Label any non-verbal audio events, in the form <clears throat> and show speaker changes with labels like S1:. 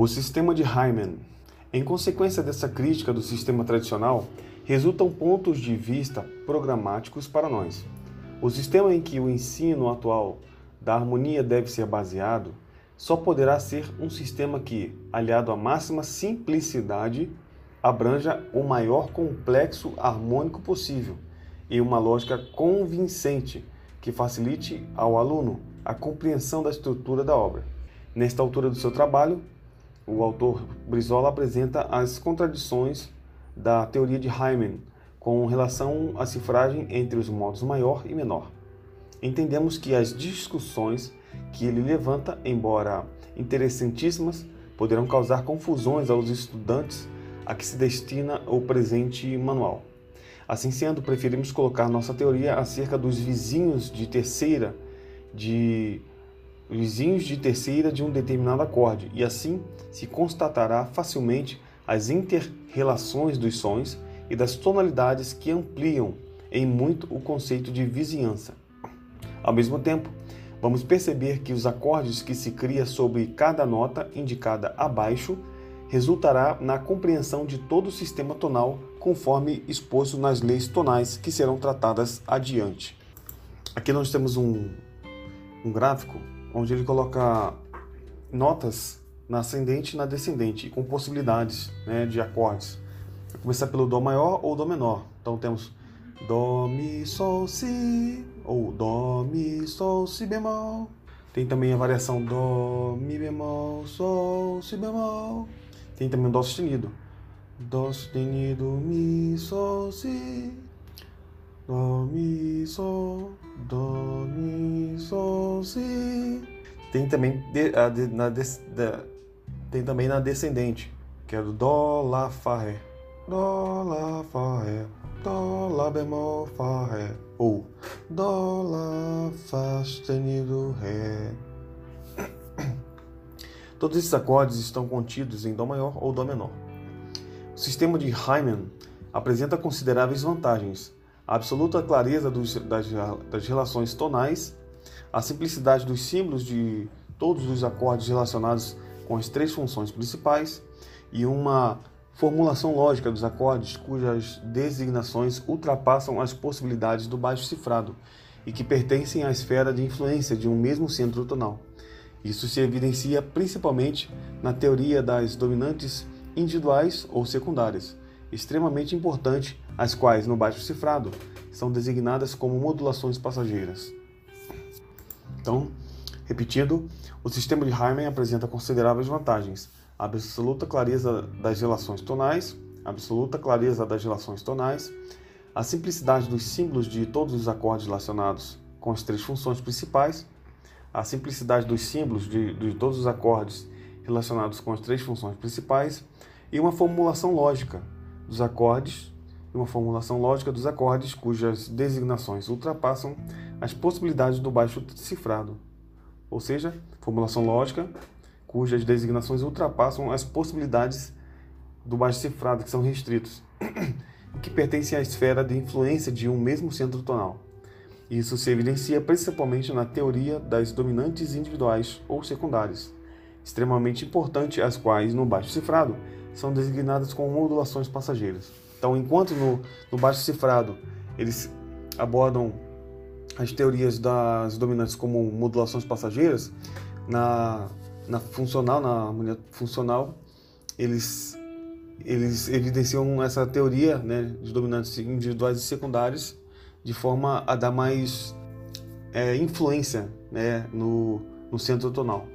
S1: O sistema de Hyman. Em consequência dessa crítica do sistema tradicional, resultam pontos de vista programáticos para nós. O sistema em que o ensino atual da harmonia deve ser baseado só poderá ser um sistema que, aliado à máxima simplicidade, abranja o maior complexo harmônico possível e uma lógica convincente que facilite ao aluno a compreensão da estrutura da obra. Nesta altura do seu trabalho, o autor Brizola apresenta as contradições da teoria de Hyman com relação à cifragem entre os modos maior e menor. Entendemos que as discussões que ele levanta, embora interessantíssimas, poderão causar confusões aos estudantes a que se destina o presente manual. Assim sendo, preferimos colocar nossa teoria acerca dos vizinhos de terceira de vizinhos de terceira de um determinado acorde, e assim se constatará facilmente as inter-relações dos sons e das tonalidades que ampliam em muito o conceito de vizinhança. Ao mesmo tempo, vamos perceber que os acordes que se cria sobre cada nota indicada abaixo resultará na compreensão de todo o sistema tonal conforme exposto nas leis tonais que serão tratadas adiante. Aqui nós temos um, um gráfico onde ele coloca notas na ascendente e na descendente, com possibilidades né, de acordes. Começar pelo Dó maior ou Dó menor. Então temos Dó, Mi, Sol, Si, ou Dó, Mi, Sol, Si bemol. Tem também a variação Dó, Mi bemol, Sol, Si bemol. Tem também o Dó sustenido. Dó sustenido, Mi, Sol, Si. Dó, Mi, Sol, Dó, Mi, Sol, Si. Tem também de, a, de, na, de, tem também na descendente, que é do Dó, Lá, Fá, Ré. Dó, Lá, Fá, Ré. Dó, Lá bemol, Fá, Ré. Ou Dó, Lá, Fá sustenido, Ré. <coughs> Todos esses acordes estão contidos em Dó maior ou Dó menor. O sistema de Hyman apresenta consideráveis vantagens. A absoluta clareza dos, das, das relações tonais, a simplicidade dos símbolos de todos os acordes relacionados com as três funções principais e uma formulação lógica dos acordes cujas designações ultrapassam as possibilidades do baixo cifrado e que pertencem à esfera de influência de um mesmo centro tonal. Isso se evidencia principalmente na teoria das dominantes individuais ou secundárias, extremamente importante, as quais, no baixo cifrado, são designadas como modulações passageiras. Então, repetindo, o sistema de Harman apresenta consideráveis vantagens: a absoluta clareza das relações tonais, absoluta clareza das relações tonais, a simplicidade dos símbolos de todos os acordes relacionados com as três funções principais, a simplicidade dos símbolos de, de todos os acordes relacionados com as três funções principais e uma formulação lógica dos acordes uma formulação lógica dos acordes cujas designações ultrapassam as possibilidades do baixo cifrado ou seja, formulação lógica cujas designações ultrapassam as possibilidades do baixo cifrado, que são restritos, <clears throat> que pertencem à esfera de influência de um mesmo centro tonal. Isso se evidencia principalmente na teoria das dominantes individuais ou secundárias, extremamente importante, as quais, no baixo cifrado, são designadas como modulações passageiras. Então, enquanto no, no baixo cifrado eles abordam as teorias das dominantes como modulações passageiras, na, na funcional, na harmonia funcional, eles, eles evidenciam essa teoria né, de dominantes individuais e secundários de forma a dar mais é, influência né, no, no centro tonal.